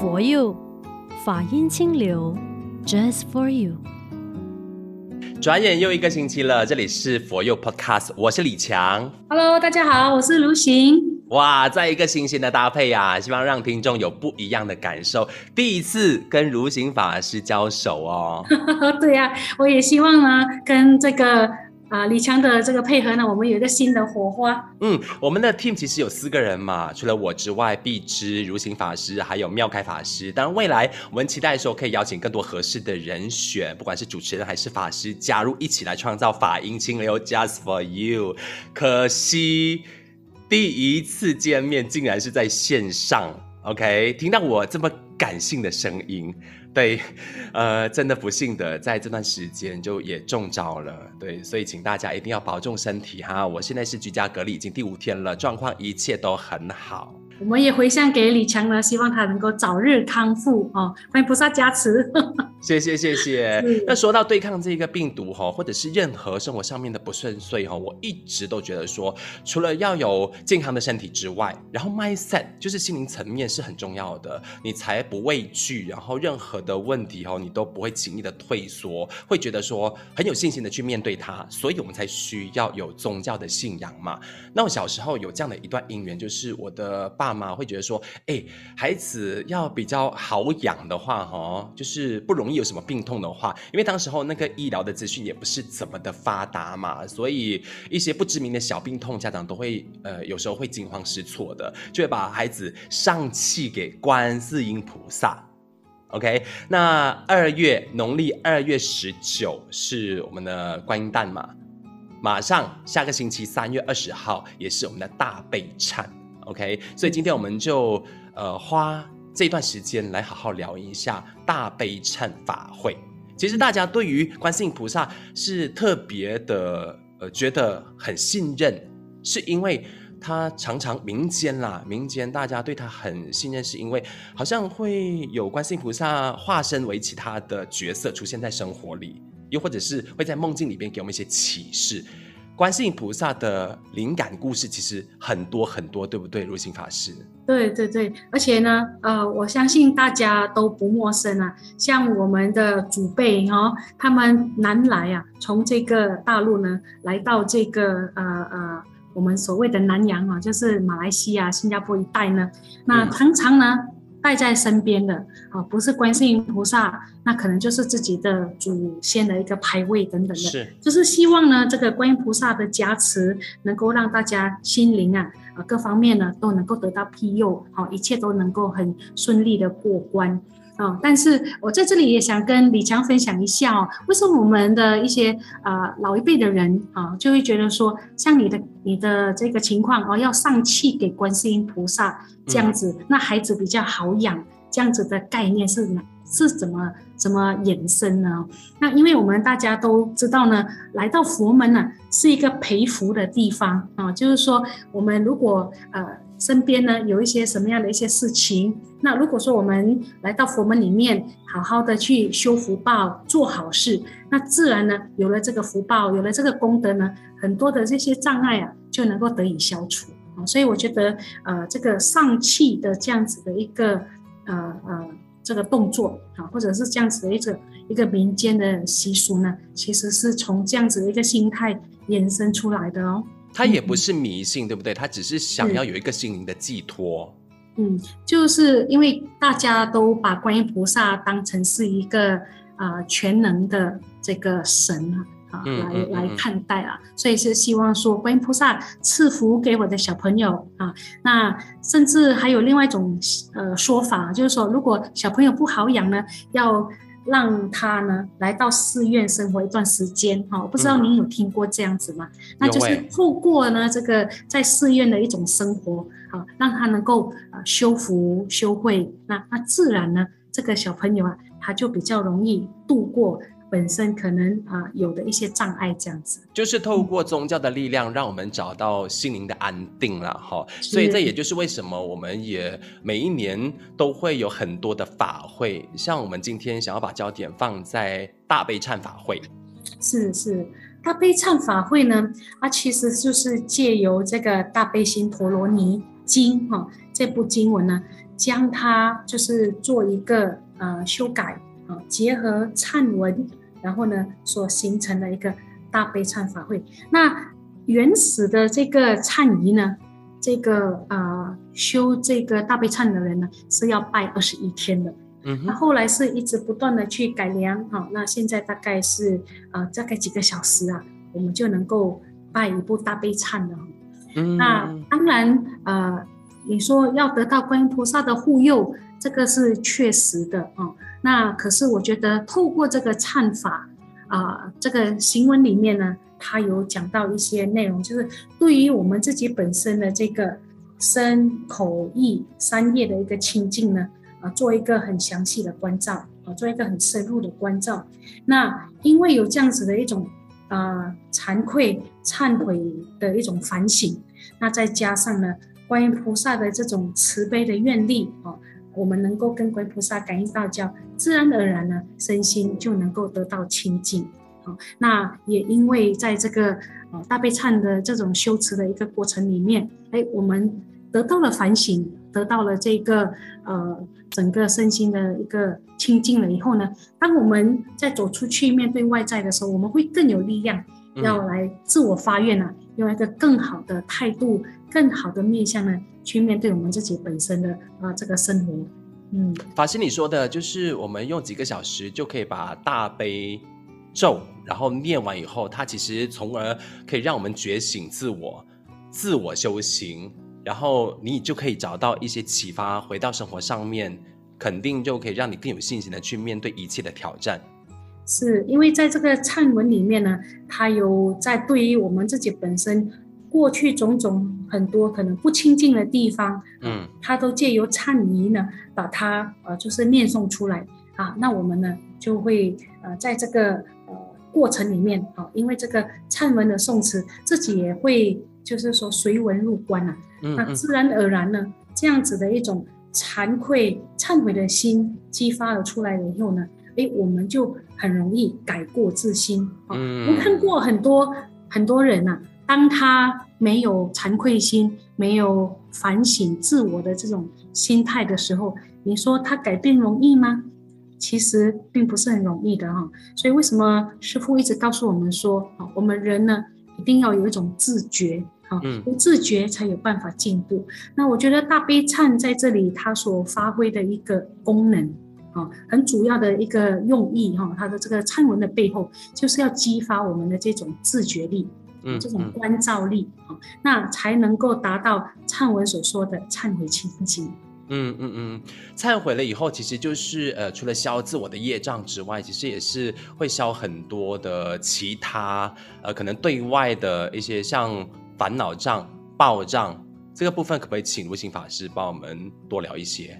佛佑法音清流，Just for you。转眼又一个星期了，这里是佛佑 Podcast，我是李强。Hello，大家好，我是卢行。哇，在一个新鲜的搭配啊，希望让听众有不一样的感受。第一次跟如行法师交手哦。对呀、啊，我也希望呢，跟这个。啊，李强的这个配合呢，我们有一个新的火花。嗯，我们的 team 其实有四个人嘛，除了我之外，碧芝、如行法师还有妙开法师。当然，未来我们期待说可以邀请更多合适的人选，不管是主持人还是法师，加入一起来创造法音清流，Just for you。可惜第一次见面竟然是在线上，OK？听到我这么感性的声音。对，呃，真的不幸的，在这段时间就也中招了，对，所以请大家一定要保重身体哈。我现在是居家隔离，已经第五天了，状况一切都很好。我们也回向给李强呢，希望他能够早日康复哦，欢迎菩萨加持。谢谢谢谢。那说到对抗这个病毒哈，或者是任何生活上面的不顺遂哈，我一直都觉得说，除了要有健康的身体之外，然后 mindset 就是心灵层面是很重要的，你才不畏惧，然后任何的问题哈，你都不会轻易的退缩，会觉得说很有信心的去面对它。所以我们才需要有宗教的信仰嘛。那我小时候有这样的一段姻缘，就是我的爸。爸妈会觉得说，哎，孩子要比较好养的话，哈，就是不容易有什么病痛的话，因为当时候那个医疗的资讯也不是怎么的发达嘛，所以一些不知名的小病痛，家长都会呃有时候会惊慌失措的，就会把孩子上气给观世音菩萨。OK，那二月农历二月十九是我们的观音诞嘛，马上下个星期三月二十号也是我们的大悲忏。OK，所以今天我们就呃花这段时间来好好聊一下大悲忏法会。其实大家对于观世音菩萨是特别的呃觉得很信任，是因为他常常民间啦，民间大家对他很信任，是因为好像会有观世音菩萨化身为其他的角色出现在生活里，又或者是会在梦境里边给我们一些启示。观世音菩萨的灵感故事其实很多很多，对不对？如心法师。对对对，而且呢，呃，我相信大家都不陌生啊。像我们的祖辈哦，他们南来啊，从这个大陆呢，来到这个呃呃，我们所谓的南洋啊，就是马来西亚、新加坡一带呢，那常常呢。嗯带在身边的啊，不是观世音菩萨，那可能就是自己的祖先的一个牌位等等的，是，就是希望呢，这个观音菩萨的加持能够让大家心灵啊啊各方面呢都能够得到庇佑，好，一切都能够很顺利的过关。哦，但是我在这里也想跟李强分享一下哦，为什么我们的一些啊、呃、老一辈的人啊，就会觉得说，像你的你的这个情况哦，要上气给观世音菩萨这样子，嗯、那孩子比较好养，这样子的概念是哪是怎么怎么衍生呢？那因为我们大家都知道呢，来到佛门呢是一个培福的地方啊，就是说我们如果呃。身边呢有一些什么样的一些事情，那如果说我们来到佛门里面，好好的去修福报、做好事，那自然呢有了这个福报，有了这个功德呢，很多的这些障碍啊就能够得以消除啊。所以我觉得，呃，这个上气的这样子的一个呃呃这个动作啊，或者是这样子的一个一个民间的习俗呢，其实是从这样子的一个心态延伸出来的哦。他也不是迷信，嗯、对不对？他只是想要有一个心灵的寄托。嗯，就是因为大家都把观音菩萨当成是一个啊、呃、全能的这个神啊，嗯、来、嗯、来看待啊，所以是希望说观音菩萨赐福给我的小朋友啊。那甚至还有另外一种呃说法，就是说如果小朋友不好养呢，要。让他呢来到寺院生活一段时间，哈，我不知道您有听过这样子吗？嗯、那就是透过呢这个在寺院的一种生活，啊，让他能够啊修福修慧，那那自然呢这个小朋友啊他就比较容易度过。本身可能啊、呃、有的一些障碍，这样子，就是透过宗教的力量，让我们找到心灵的安定了哈。所以这也就是为什么我们也每一年都会有很多的法会，像我们今天想要把焦点放在大悲忏法会。是是，大悲忏法会呢，它其实就是借由这个大悲心陀罗尼。经哈，这部经文呢，将它就是做一个呃修改啊，结合忏文，然后呢所形成的一个大悲忏法会。那原始的这个忏仪呢，这个呃修这个大悲忏的人呢是要拜二十一天的。嗯，那后来是一直不断的去改良哈，那现在大概是呃大概几个小时啊，我们就能够拜一部大悲忏了。嗯，那当然呃，你说要得到观音菩萨的护佑，这个是确实的啊。那可是我觉得透过这个忏法啊、这个行文里面呢，它有讲到一些内容，就是对于我们自己本身的这个身口意三业的一个清净呢。啊，做一个很详细的关照，啊，做一个很深入的关照。那因为有这样子的一种啊惭愧、忏悔的一种反省，那再加上呢，观音菩萨的这种慈悲的愿力，啊，我们能够跟观音菩萨感应道交，自然而然呢，身心就能够得到清净。好，那也因为在这个呃大悲忏的这种修持的一个过程里面，哎，我们得到了反省，得到了这个呃。整个身心的一个清净了以后呢，当我们在走出去面对外在的时候，我们会更有力量，要来自我发愿啊，用一个更好的态度、更好的面向呢，去面对我们自己本身的啊这个生活。嗯，法师你说的就是我们用几个小时就可以把大悲咒，然后念完以后，它其实从而可以让我们觉醒自我、自我修行。然后你就可以找到一些启发，回到生活上面，肯定就可以让你更有信心的去面对一切的挑战。是因为在这个忏文里面呢，它有在对于我们自己本身过去种种很多可能不清净的地方，嗯，它都借由忏仪呢，把它呃就是念诵出来啊。那我们呢就会呃在这个呃过程里面啊，因为这个忏文的诵词，自己也会就是说随文入观啊。那自然而然呢，这样子的一种惭愧、忏悔的心激发了出来了以后呢，诶，我们就很容易改过自新。嗯，我看过很多很多人呐、啊，当他没有惭愧心、没有反省自我的这种心态的时候，你说他改变容易吗？其实并不是很容易的哈。所以为什么师傅一直告诉我们说，啊，我们人呢，一定要有一种自觉。啊，不自觉才有办法进步。那我觉得大悲忏在这里它所发挥的一个功能，啊，很主要的一个用意哈，它的这个忏文的背后就是要激发我们的这种自觉力，嗯，这种关照力啊，那才能够达到忏文所说的忏悔清净。嗯嗯嗯，忏悔了以后，其实就是呃，除了消自我的业障之外，其实也是会消很多的其他呃，可能对外的一些像。烦恼障、报障这个部分，可不可以请如行法师帮我们多聊一些？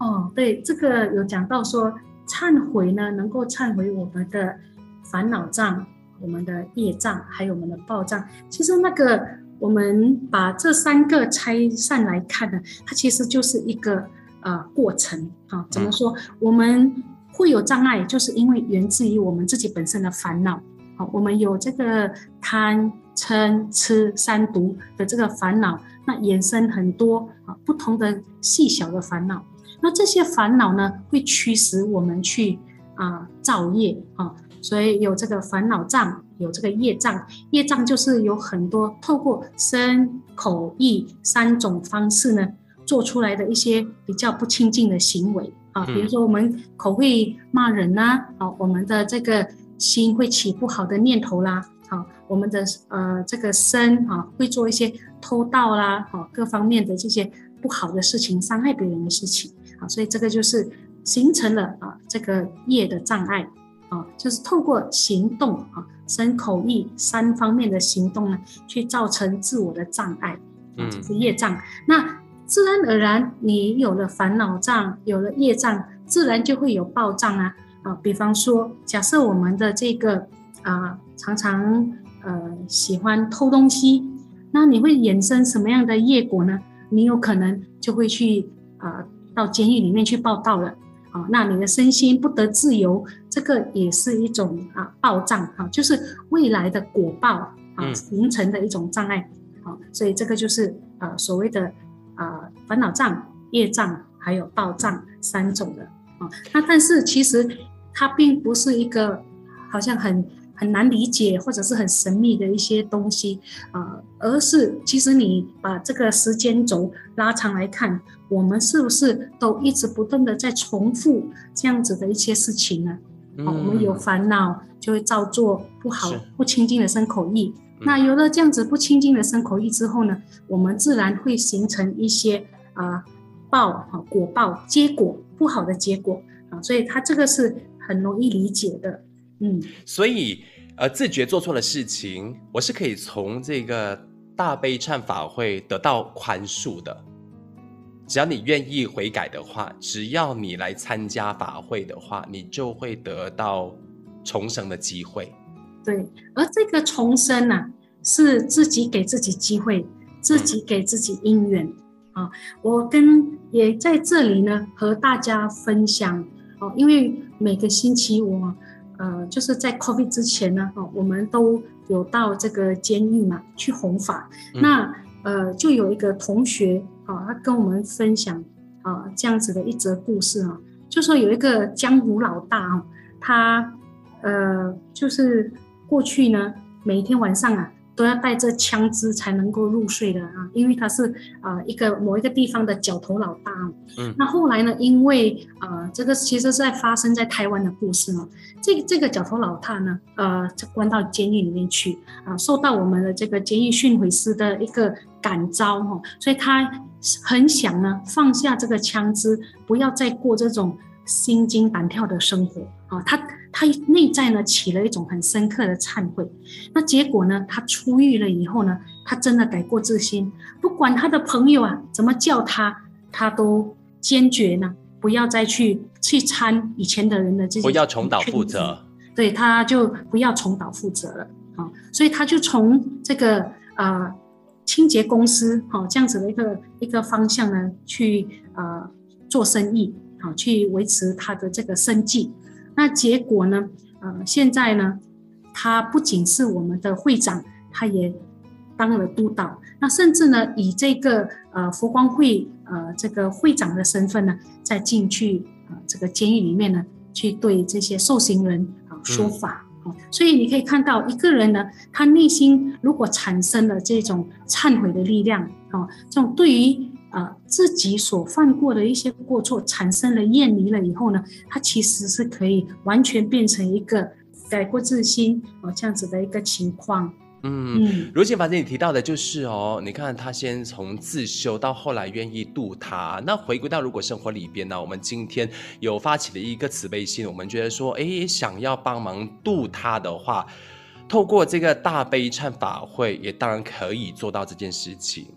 哦，对，这个有讲到说，忏悔呢，能够忏悔我们的烦恼障、我们的业障，还有我们的报障。其实那个，我们把这三个拆散来看呢，它其实就是一个呃过程啊。怎么说？嗯、我们会有障碍，就是因为源自于我们自己本身的烦恼。好，我们有这个贪。嗔痴三毒的这个烦恼，那衍生很多啊不同的细小的烦恼。那这些烦恼呢，会驱使我们去啊造业啊，所以有这个烦恼障，有这个业障。业障就是有很多透过身口意三种方式呢，做出来的一些比较不清净的行为啊，比如说我们口会骂人呐，啊，我们的这个心会起不好的念头啦。好，我们的呃这个身啊，会做一些偷盗啦，好各方面的这些不好的事情，伤害别人的事情，啊，所以这个就是形成了啊这个业的障碍，啊，就是透过行动啊，身口意三方面的行动呢，去造成自我的障碍，啊，就是业障。嗯、那自然而然，你有了烦恼障，有了业障，自然就会有报障啊，啊，比方说，假设我们的这个。啊，常常呃喜欢偷东西，那你会衍生什么样的业果呢？你有可能就会去啊、呃、到监狱里面去报道了啊，那你的身心不得自由，这个也是一种啊报障啊，就是未来的果报啊形成的一种障碍啊，所以这个就是啊所谓的啊烦恼障、业障还有报障三种的啊。那但是其实它并不是一个好像很很难理解或者是很神秘的一些东西啊，而是其实你把这个时间轴拉长来看，我们是不是都一直不断的在重复这样子的一些事情呢？嗯、我们有烦恼就会造作不好不清净的身口意，嗯、那有了这样子不清净的身口意之后呢，我们自然会形成一些啊、呃、报啊果报结果不好的结果。啊，所以它这个是很容易理解的。嗯，所以呃，自觉做错了事情，我是可以从这个大悲忏法会得到宽恕的。只要你愿意悔改的话，只要你来参加法会的话，你就会得到重生的机会。对，而这个重生呢、啊，是自己给自己机会，自己给自己因缘、嗯、啊。我跟也在这里呢，和大家分享哦，因为每个星期我。呃，就是在 COVID 之前呢，哦，我们都有到这个监狱嘛去弘法。嗯、那呃，就有一个同学啊、哦，他跟我们分享啊、呃、这样子的一则故事啊，就说有一个江湖老大啊，他呃就是过去呢，每一天晚上啊。都要带着枪支才能够入睡的啊，因为他是啊、呃、一个某一个地方的角头老大。嗯，那后来呢，因为啊、呃、这个其实是在发生在台湾的故事嘛，这这个角头老大呢，呃，就关到监狱里面去啊，受到我们的这个监狱训诲师的一个感召哈，所以他很想呢放下这个枪支，不要再过这种心惊胆跳的生活啊，他。他内在呢起了一种很深刻的忏悔，那结果呢，他出狱了以后呢，他真的改过自新，不管他的朋友啊怎么叫他，他都坚决呢不要再去去参以前的人的这些，不要重蹈覆辙，对，他就不要重蹈覆辙了。啊，所以他就从这个啊、呃、清洁公司哈这样子的一个一个方向呢去啊、呃、做生意，好去维持他的这个生计。那结果呢？呃，现在呢，他不仅是我们的会长，他也当了督导。那甚至呢，以这个呃佛光会呃这个会长的身份呢，再进去呃这个监狱里面呢，去对这些受刑人啊、呃、说法。嗯、所以你可以看到，一个人呢，他内心如果产生了这种忏悔的力量啊、呃，这种对于。啊、呃，自己所犯过的一些过错产生了厌离了以后呢，他其实是可以完全变成一个改过自新哦，这样子的一个情况。嗯嗯，如今法师你提到的就是哦，你看他先从自修到后来愿意度他，那回归到如果生活里边呢，我们今天有发起的一个慈悲心，我们觉得说，哎，想要帮忙度他的话，透过这个大悲忏法会，也当然可以做到这件事情。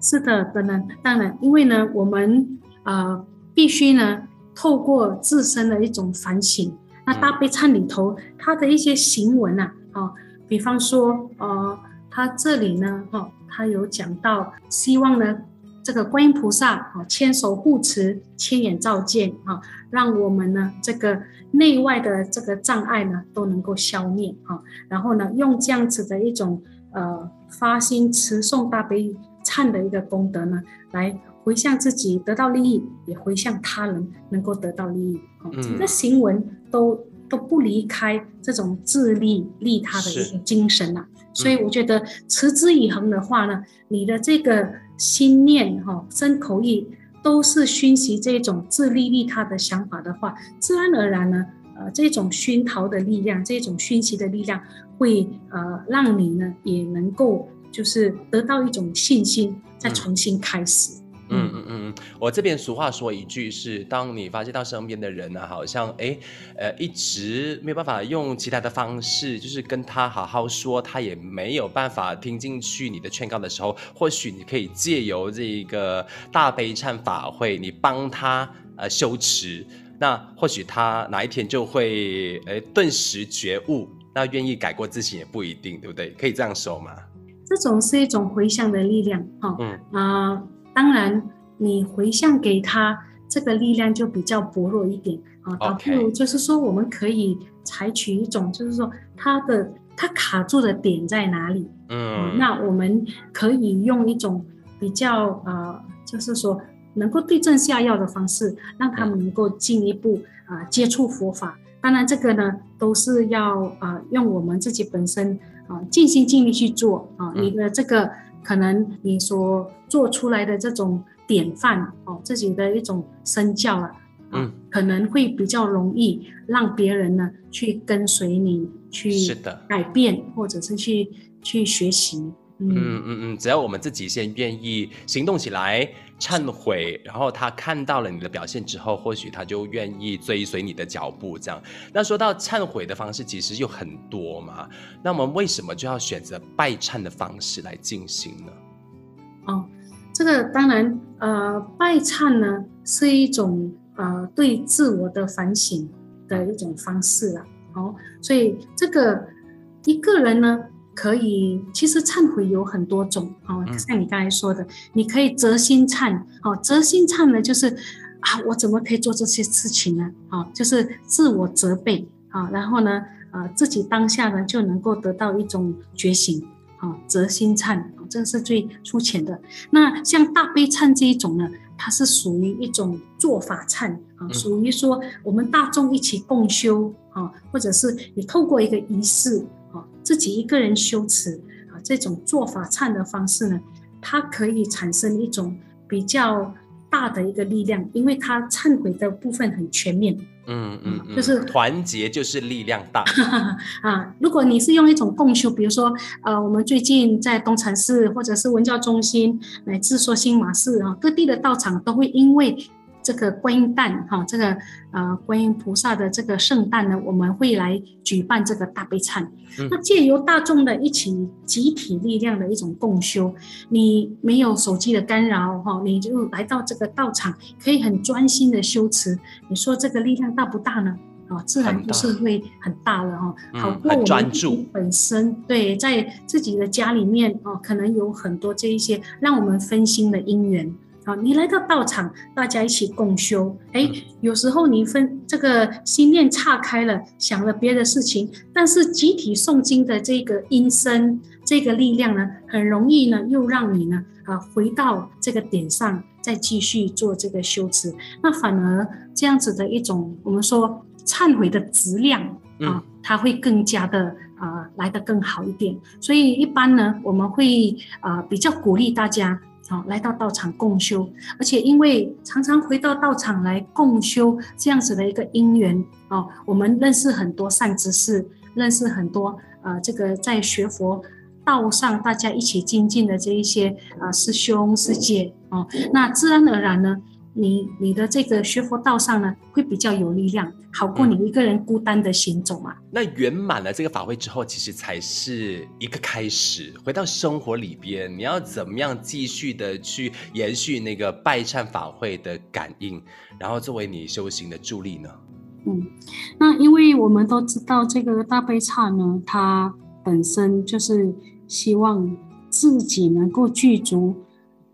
是的，当然，当然，因为呢，我们呃必须呢透过自身的一种反省。那大悲忏里头，他的一些行文呐、啊，哦，比方说，呃，他这里呢，哈、哦，他有讲到，希望呢这个观音菩萨啊，千手护持，千眼照见，啊、哦，让我们呢这个内外的这个障碍呢都能够消灭，啊、哦，然后呢用这样子的一种呃发心持诵大悲。忏的一个功德呢，来回向自己得到利益，也回向他人能够得到利益。哦，整个行文都都不离开这种自利利他的一个精神呐。所以我觉得持之以恒的话呢，你的这个心念哈、身口意都是熏习这种自利利他的想法的话，自然而然呢，呃，这种熏陶的力量，这种熏习的力量，会呃让你呢也能够。就是得到一种信心，再重新开始。嗯嗯嗯嗯，我这边俗话说一句是：当你发现到身边的人呢、啊，好像哎，呃，一直没有办法用其他的方式，就是跟他好好说，他也没有办法听进去你的劝告的时候，或许你可以借由这个大悲忏法会，你帮他呃修持，那或许他哪一天就会呃顿时觉悟，那愿意改过自新也不一定，对不对？可以这样说吗？这种是一种回向的力量，哈、嗯，啊、呃，当然你回向给他，这个力量就比较薄弱一点，啊，倒不如就是说，我们可以采取一种，就是说，他的他卡住的点在哪里，嗯、呃，那我们可以用一种比较呃，就是说能够对症下药的方式，让他们能够进一步啊、呃、接触佛法。当然，这个呢都是要啊、呃、用我们自己本身啊、呃、尽心尽力去做啊、呃。你的这个可能你所做出来的这种典范哦、呃，自己的一种身教啊。嗯，可能会比较容易让别人呢去跟随你去改变，或者是去去学习。嗯嗯嗯，只要我们自己先愿意行动起来忏悔，然后他看到了你的表现之后，或许他就愿意追随你的脚步。这样，那说到忏悔的方式，其实有很多嘛。那我们为什么就要选择拜忏的方式来进行呢？哦，这个当然，呃，拜忏呢是一种。呃，对自我的反省的一种方式了，哦，所以这个一个人呢，可以其实忏悔有很多种，哦，像你刚才说的，你可以择心忏，哦，择心忏呢，就是啊，我怎么可以做这些事情呢？啊，就是自我责备，啊，然后呢，呃，自己当下呢就能够得到一种觉醒，啊，择心忏，这是最粗浅的。那像大悲忏这一种呢？它是属于一种做法忏啊，属于说我们大众一起共修啊，或者是你透过一个仪式啊，自己一个人修持啊，这种做法忏的方式呢，它可以产生一种比较大的一个力量，因为它忏悔的部分很全面。嗯嗯，嗯，就是团结就是力量大 啊。如果你是用一种共修，比如说呃，我们最近在东禅寺或者是文教中心，乃至说新马寺啊，各地的道场都会因为。这个观音诞哈，这个呃观音菩萨的这个圣诞呢，我们会来举办这个大悲忏。嗯、那借由大众的一起集体力量的一种共修，你没有手机的干扰哈，你就来到这个道场，可以很专心的修持。你说这个力量大不大呢？啊，自然不是会很大了哈。好过我们本身对，在自己的家里面哦，可能有很多这一些让我们分心的因缘。啊，你来到道场，大家一起共修。哎，有时候你分这个心念岔开了，想了别的事情，但是集体诵经的这个音声，这个力量呢，很容易呢，又让你呢，啊，回到这个点上，再继续做这个修持。那反而这样子的一种，我们说忏悔的质量啊，它会更加的啊，来得更好一点。所以一般呢，我们会啊，比较鼓励大家。啊，来到道场共修，而且因为常常回到道场来共修这样子的一个因缘哦，我们认识很多善知识，认识很多呃，这个在学佛道上大家一起精进的这一些啊、呃、师兄师姐哦，那自然而然呢。你你的这个学佛道上呢，会比较有力量，好过你一个人孤单的行走嘛。嗯、那圆满了这个法会之后，其实才是一个开始。回到生活里边，你要怎么样继续的去延续那个拜忏法会的感应，然后作为你修行的助力呢？嗯，那因为我们都知道这个大悲忏呢，它本身就是希望自己能够具足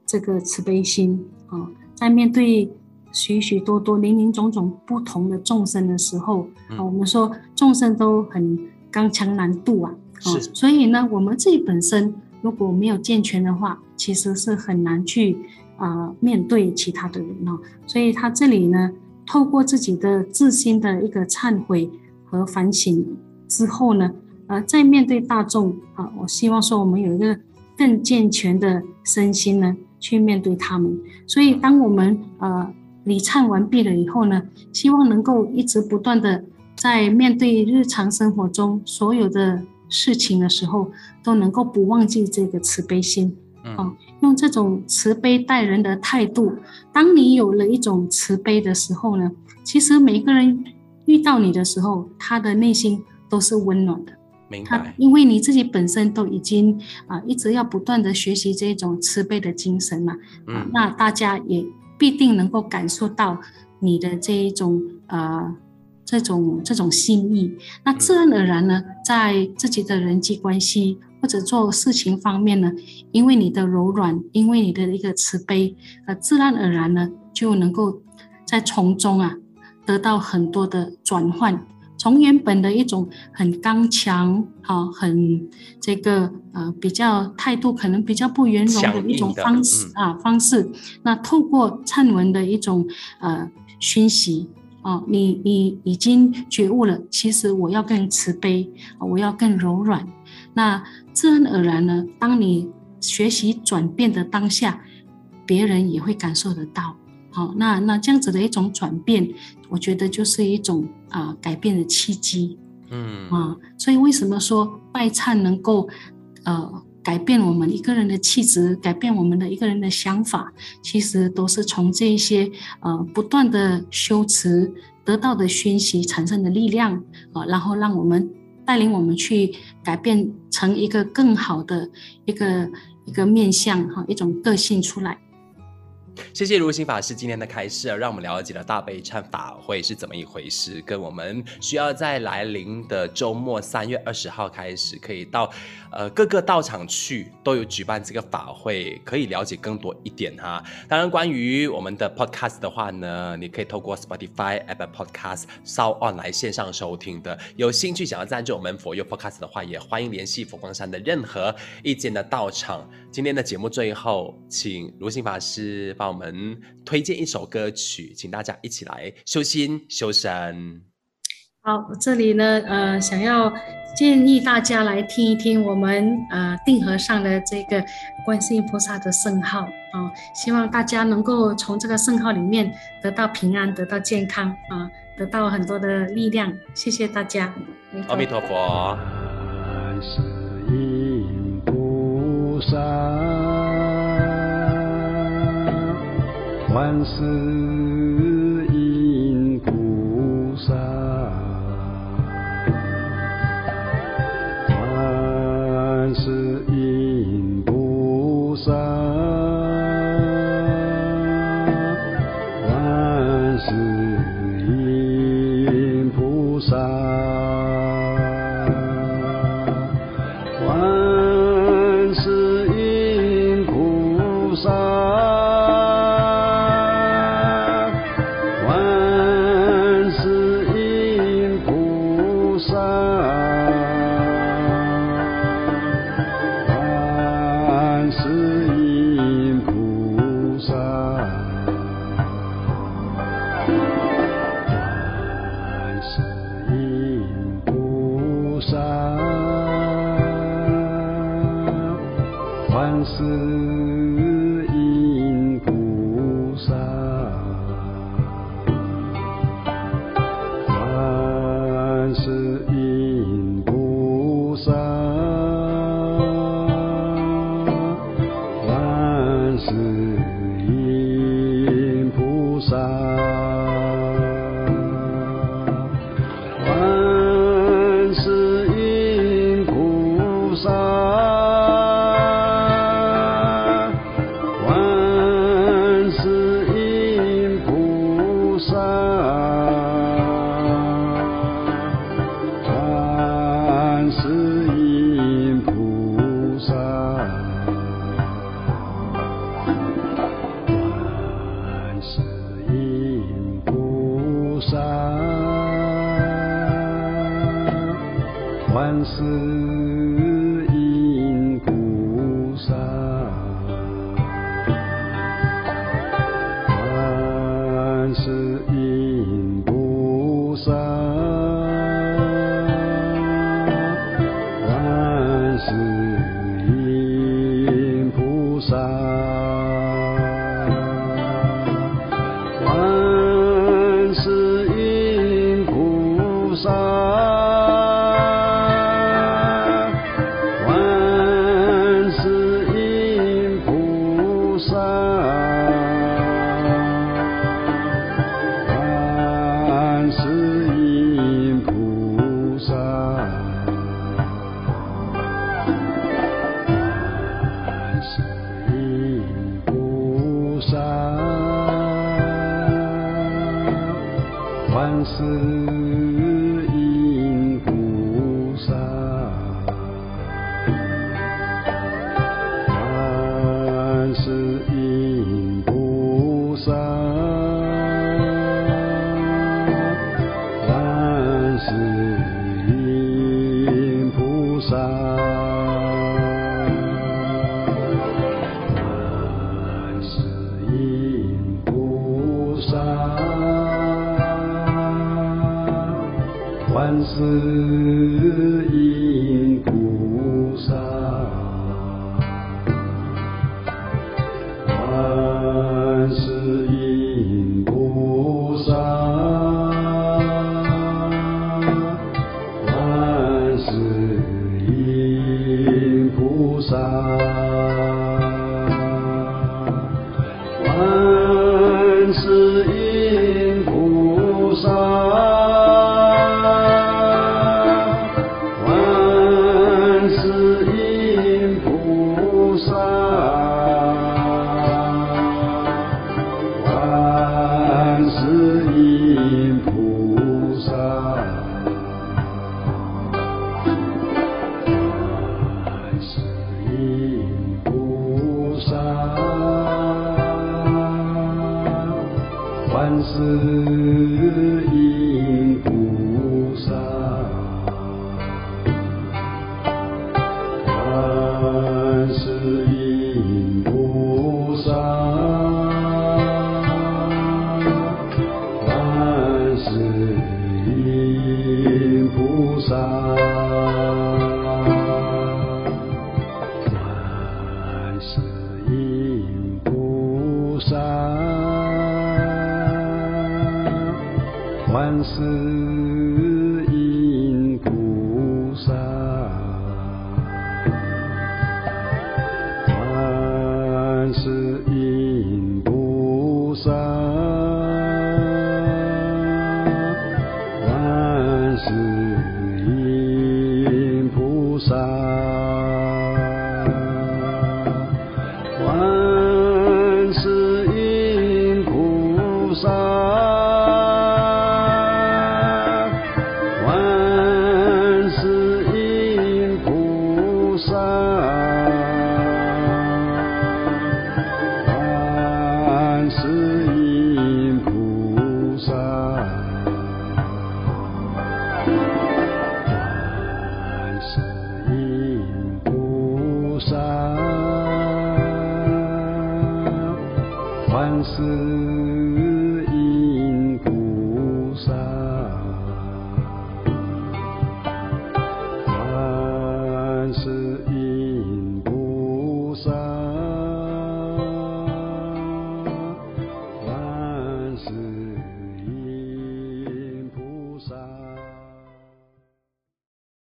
这个慈悲心啊。哦在面对许许多多林林总总不同的众生的时候，嗯、我们说众生都很刚强难度啊，是，所以呢，我们自己本身如果没有健全的话，其实是很难去啊、呃、面对其他的人哦。所以他这里呢，透过自己的自心的一个忏悔和反省之后呢，呃，在面对大众啊，我希望说我们有一个更健全的身心呢。去面对他们，所以当我们呃礼忏完毕了以后呢，希望能够一直不断的在面对日常生活中所有的事情的时候，都能够不忘记这个慈悲心，啊、呃，用这种慈悲待人的态度。当你有了一种慈悲的时候呢，其实每个人遇到你的时候，他的内心都是温暖的。明白，因为你自己本身都已经啊、呃，一直要不断的学习这种慈悲的精神嘛，那大家也必定能够感受到你的这一种呃，这种这种心意，那自然而然呢，在自己的人际关系或者做事情方面呢，因为你的柔软，因为你的一个慈悲，呃，自然而然呢，就能够在从中啊，得到很多的转换。从原本的一种很刚强，好，很这个呃比较态度可能比较不圆融的一种方式啊方式，那透过忏文的一种呃熏习。啊，你你已经觉悟了，其实我要更慈悲，我要更柔软。那自然而然呢，当你学习转变的当下，别人也会感受得到。好，那那这样子的一种转变，我觉得就是一种啊、呃、改变的契机。嗯啊，所以为什么说拜忏能够呃？改变我们一个人的气质，改变我们的一个人的想法，其实都是从这一些呃不断的修持得到的熏习产生的力量啊、呃，然后让我们带领我们去改变成一个更好的一个一个面相哈，一种个性出来。谢谢如新法师今天的开示，让我们了解了大悲忏法会是怎么一回事，跟我们需要在来临的周末三月二十号开始，可以到呃各个道场去，都有举办这个法会，可以了解更多一点哈。当然，关于我们的 podcast 的话呢，你可以透过 Spotify、Apple Podcast、s o On 来线上收听的。有兴趣想要赞助我们 For You Podcast 的话，也欢迎联系佛光山的任何一间的道场。今天的节目最后，请如新法师帮我们推荐一首歌曲，请大家一起来修心修身。好，这里呢，呃，想要建议大家来听一听我们呃定和尚的这个观世音菩萨的圣号啊、呃，希望大家能够从这个圣号里面得到平安，得到健康啊、呃，得到很多的力量。谢谢大家，阿弥陀佛。菩萨，万事思是。